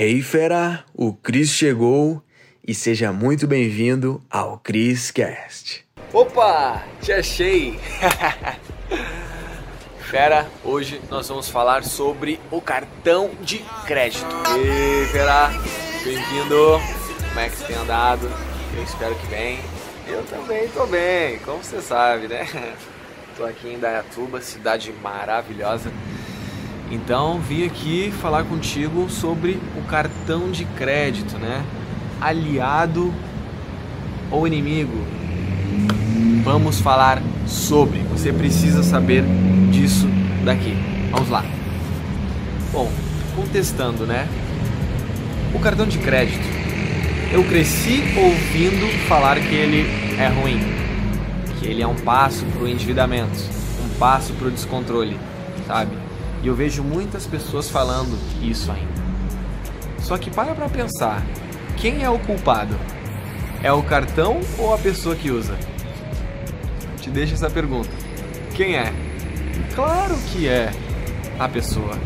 Hey fera, o Cris chegou e seja muito bem-vindo ao Cris Cast. Opa, te achei! fera, hoje nós vamos falar sobre o cartão de crédito. E fera, bem-vindo! Como é que você tem andado? Eu espero que bem. Eu também tô bem, como você sabe, né? Tô aqui em Dayatuba, cidade maravilhosa. Então vim aqui falar contigo sobre o cartão de crédito, né? Aliado ou inimigo? Vamos falar sobre. Você precisa saber disso daqui. Vamos lá. Bom, contestando, né? O cartão de crédito. Eu cresci ouvindo falar que ele é ruim, que ele é um passo para o endividamento, um passo para o descontrole, sabe? E eu vejo muitas pessoas falando isso ainda. Só que para para pensar, quem é o culpado? É o cartão ou a pessoa que usa? Te deixo essa pergunta. Quem é? Claro que é a pessoa.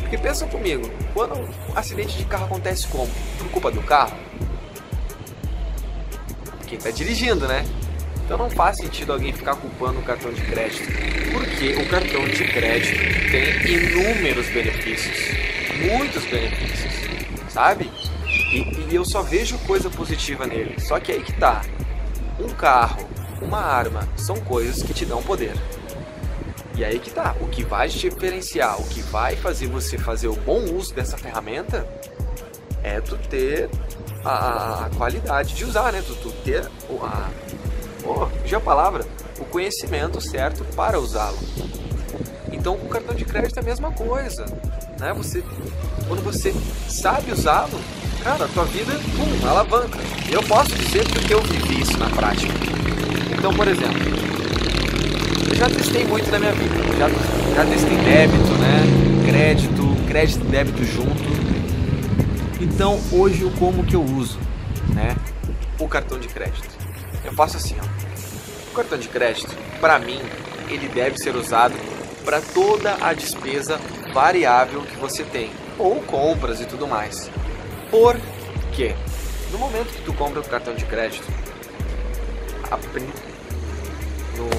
Porque pensa comigo, quando um acidente de carro acontece como? Por culpa do carro? Quem está dirigindo, né? Então não faz sentido alguém ficar culpando o cartão de crédito, porque o cartão de crédito tem inúmeros benefícios, muitos benefícios, sabe? E, e, eu só vejo coisa positiva nele. Só que aí que tá. Um carro, uma arma, são coisas que te dão poder. E aí que tá. O que vai te diferenciar, o que vai fazer você fazer o bom uso dessa ferramenta é tu ter a, a qualidade de usar, né? Tu, tu ter a, já a palavra, o conhecimento certo para usá-lo. Então, o cartão de crédito é a mesma coisa, né? Você, quando você sabe usá-lo, cara, a tua vida, pum, alavanca. Eu posso dizer porque eu vivi isso na prática. Então, por exemplo, eu já testei muito na minha vida. Já, já testei débito, né? Crédito, crédito e débito junto. Então, hoje, como que eu uso, né? O cartão de crédito. Eu faço assim, ó cartão de crédito, para mim, ele deve ser usado para toda a despesa variável que você tem, ou compras e tudo mais. Por quê? No momento que tu compra o cartão de crédito, no,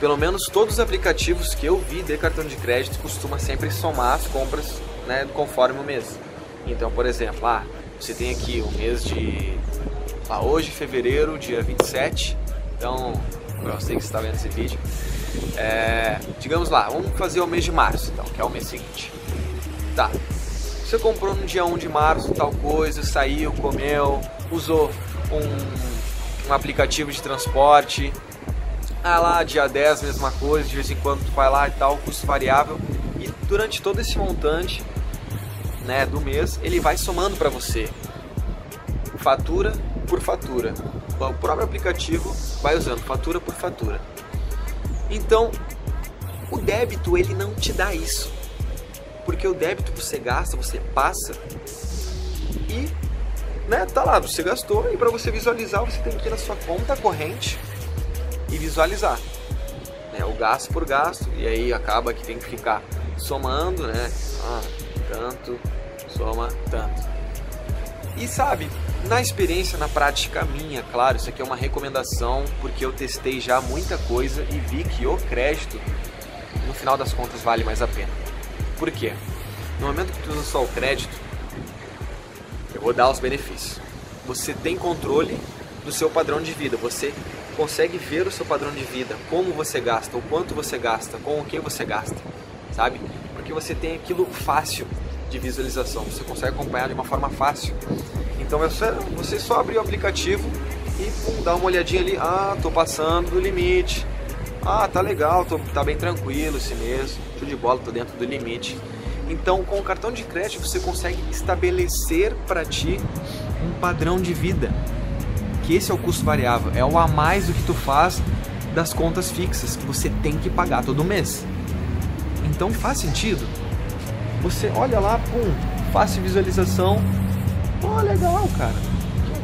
pelo menos todos os aplicativos que eu vi de cartão de crédito costuma sempre somar as compras né, conforme o mês. Então, por exemplo, ah, você tem aqui o mês de ah, hoje, fevereiro, dia 27, então, eu sei que você está vendo esse vídeo. É, digamos lá, vamos fazer o mês de março, então, que é o mês seguinte. Tá. Você comprou no dia 1 de março tal coisa, saiu, comeu, usou um, um aplicativo de transporte. Ah lá, dia 10, mesma coisa, de vez em quando tu vai lá e tal, custo variável. E durante todo esse montante né, do mês, ele vai somando para você. Fatura por fatura o próprio aplicativo vai usando fatura por fatura. Então, o débito ele não te dá isso. Porque o débito você gasta, você passa e né, tá lá, você gastou e para você visualizar, você tem que ir na sua conta corrente e visualizar. Né, o gasto por gasto e aí acaba que tem que ficar somando, né? Ah, tanto, soma tanto. E sabe, na experiência, na prática minha, claro, isso aqui é uma recomendação porque eu testei já muita coisa e vi que o crédito, no final das contas, vale mais a pena. Por quê? No momento que tu usa só o crédito, eu vou dar os benefícios. Você tem controle do seu padrão de vida, você consegue ver o seu padrão de vida, como você gasta, o quanto você gasta, com o que você gasta, sabe? Porque você tem aquilo fácil de visualização, você consegue acompanhar de uma forma fácil. Então só, você só abrir o aplicativo e pum, uma olhadinha ali, ah, tô passando do limite. Ah, tá legal, tô, tá bem tranquilo esse mês, show de bola, tô dentro do limite. Então, com o cartão de crédito você consegue estabelecer para ti um padrão de vida. Que esse é o custo variável, é o a mais do que tu faz das contas fixas que você tem que pagar todo mês. Então faz sentido. Você olha lá, pum, fácil visualização, Pô, legal, cara.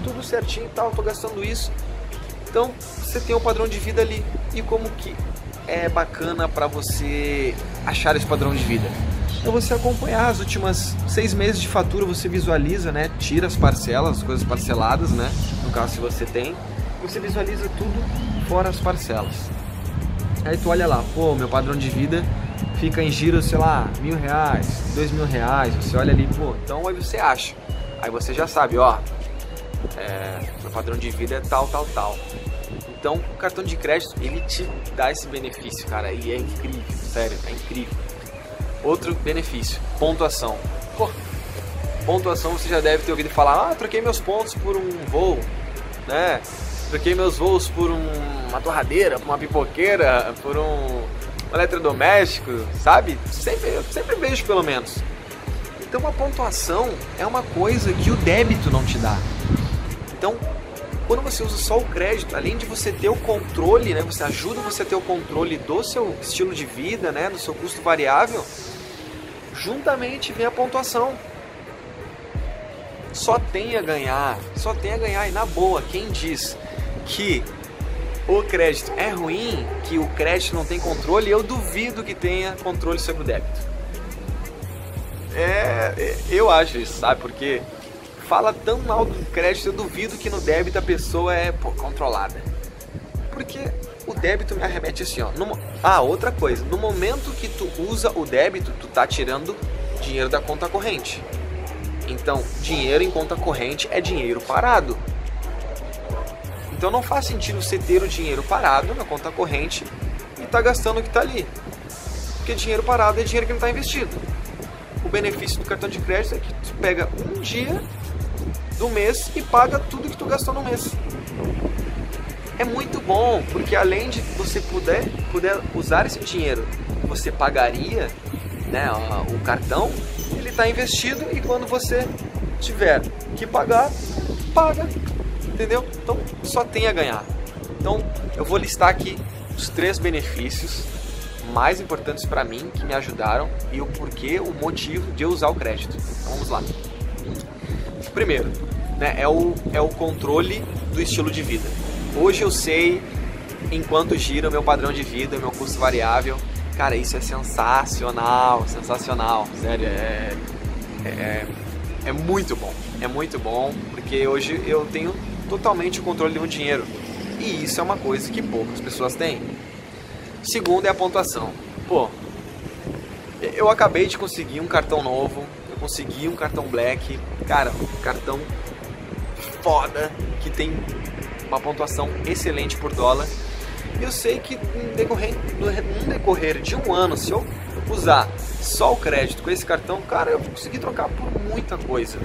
Tudo certinho e tal, tô gastando isso. Então, você tem um padrão de vida ali. E como que é bacana para você achar esse padrão de vida? é você acompanhar as últimas seis meses de fatura, você visualiza, né? Tira as parcelas, as coisas parceladas, né? No caso, se você tem, você visualiza tudo fora as parcelas. Aí tu olha lá, pô, meu padrão de vida fica em giro, sei lá, mil reais, dois mil reais. Você olha ali, pô, então aí você acha. Aí você já sabe, ó, é, meu padrão de vida é tal, tal, tal. Então, o cartão de crédito, ele te dá esse benefício, cara, e é incrível, sério, é incrível. Outro benefício, pontuação. Pô, pontuação você já deve ter ouvido falar, ah, troquei meus pontos por um voo, né? Troquei meus voos por um, uma torradeira, por uma pipoqueira, por um, um eletrodoméstico, sabe? Sempre, eu sempre vejo pelo menos. Então a pontuação é uma coisa que o débito não te dá. Então, quando você usa só o crédito, além de você ter o controle, né, você ajuda você a ter o controle do seu estilo de vida, né, do seu custo variável, juntamente vem a pontuação. Só tem a ganhar, só tem a ganhar. E na boa, quem diz que o crédito é ruim, que o crédito não tem controle, eu duvido que tenha controle sobre o débito. É, eu acho isso, sabe? Porque fala tão mal do crédito, eu duvido que no débito a pessoa é pô, controlada. Porque o débito me arremete assim, ó. No, ah, outra coisa, no momento que tu usa o débito, tu tá tirando dinheiro da conta corrente. Então, dinheiro em conta corrente é dinheiro parado. Então não faz sentido você ter o dinheiro parado na conta corrente e tá gastando o que está ali. Porque dinheiro parado é dinheiro que não está investido. O benefício do cartão de crédito é que tu pega um dia do mês e paga tudo que tu gastou no mês. É muito bom, porque além de você puder, puder usar esse dinheiro, você pagaria né, o cartão, ele está investido e quando você tiver que pagar, paga entendeu? Então só tem a ganhar. Então eu vou listar aqui os três benefícios mais importantes para mim que me ajudaram e o porquê, o motivo de eu usar o crédito. Então vamos lá. Primeiro, né, é, o, é o controle do estilo de vida. Hoje eu sei enquanto gira o meu padrão de vida, o meu custo variável. Cara, isso é sensacional, sensacional. Sério, é, é, é muito bom. É muito bom, porque hoje eu tenho totalmente o controle do meu dinheiro. E isso é uma coisa que poucas pessoas têm. Segundo é a pontuação. Pô, eu acabei de conseguir um cartão novo, eu consegui um cartão black, cara, um cartão foda, que tem uma pontuação excelente por dólar. E eu sei que no decorrer, no decorrer de um ano, se eu usar só o crédito com esse cartão, cara, eu vou conseguir trocar por muita coisa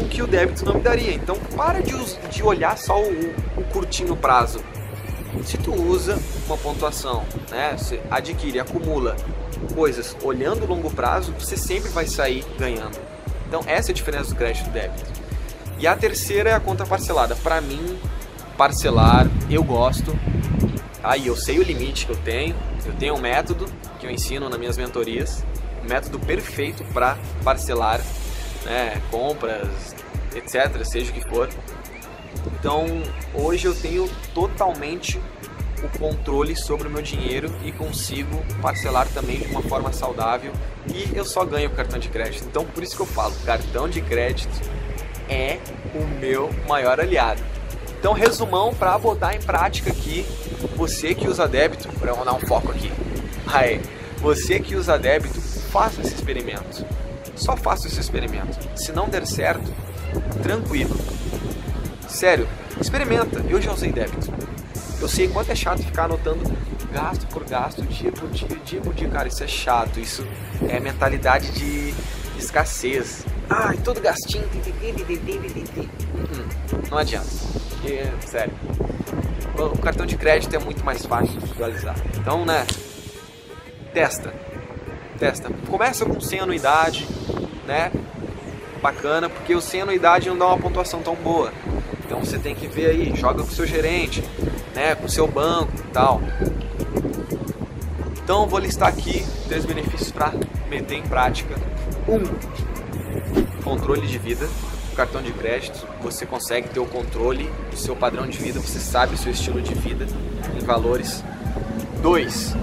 o que o débito não me daria. Então para de, de olhar só o, o curtinho prazo. Se tu usa uma pontuação, né, você adquire, acumula coisas olhando o longo prazo, você sempre vai sair ganhando. Então essa é a diferença do crédito e débito. E a terceira é a conta parcelada. Para mim, parcelar eu gosto. Aí eu sei o limite que eu tenho. Eu tenho um método que eu ensino nas minhas mentorias, um método perfeito para parcelar né, compras, etc., seja o que for. Então, hoje eu tenho totalmente o controle sobre o meu dinheiro e consigo parcelar também de uma forma saudável e eu só ganho cartão de crédito. Então, por isso que eu falo, cartão de crédito é o meu maior aliado. Então, resumão para botar em prática aqui, você que usa débito, para eu dar um foco aqui. Aí, você que usa débito, faça esse experimento. Só faça esse experimento. Se não der certo, tranquilo. Sério, experimenta. Eu já usei débito. Eu sei quanto é chato ficar anotando gasto por gasto, dia por dia, dia por dia. Cara, isso é chato. Isso é mentalidade de escassez. Ai, todo gastinho. Não adianta. É, sério. O cartão de crédito é muito mais fácil de visualizar. Então, né? Testa. Testa. Começa com 100 anuidade, né? Bacana, porque o sem anuidade não dá uma pontuação tão boa. Então você tem que ver aí, joga com seu gerente, né? Com seu banco e tal. Então vou listar aqui três benefícios para meter em prática. Um, controle de vida. cartão de crédito, você consegue ter o controle do seu padrão de vida, você sabe o seu estilo de vida em valores. Dois,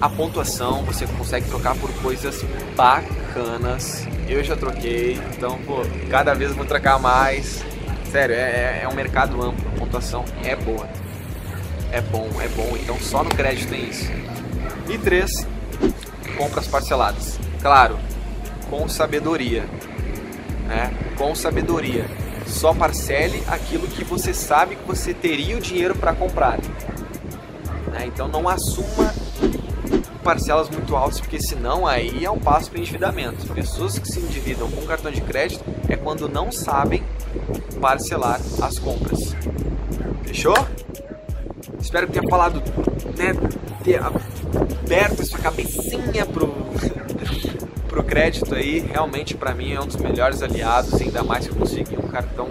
a pontuação você consegue trocar por coisas bacanas. Eu já troquei, então, pô, cada vez vou trocar mais. Sério, é, é um mercado amplo, a pontuação é boa. É bom, é bom, então só no crédito tem isso. E três, compras parceladas. Claro, com sabedoria. Né? Com sabedoria. Só parcele aquilo que você sabe que você teria o dinheiro para comprar. Né? Então não assuma parcelas muito altas, porque senão aí é um passo para endividamento. Pessoas que se endividam com cartão de crédito é quando não sabem parcelar as compras. Fechou? Espero que tenha falado, né, ter aberto sua cabecinha pro, pro crédito aí. Realmente para mim é um dos melhores aliados, ainda mais que eu consegui um cartão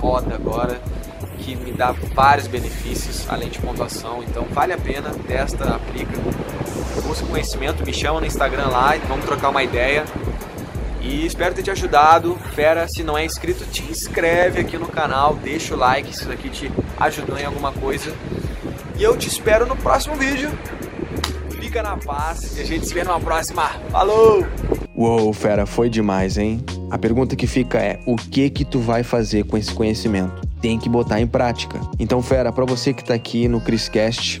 foda agora que me dá vários benefícios, além de pontuação. Então vale a pena, testa, aplica, busca conhecimento, me chama no Instagram lá e vamos trocar uma ideia. E espero ter te ajudado. Fera, se não é inscrito, te inscreve aqui no canal, deixa o like se isso aqui te ajudou em alguma coisa. E eu te espero no próximo vídeo. Fica na paz e a gente se vê numa próxima. Falou! Uou, fera, foi demais, hein? A pergunta que fica é: o que que tu vai fazer com esse conhecimento? Tem que botar em prática. Então, fera, para você que tá aqui no Criscast,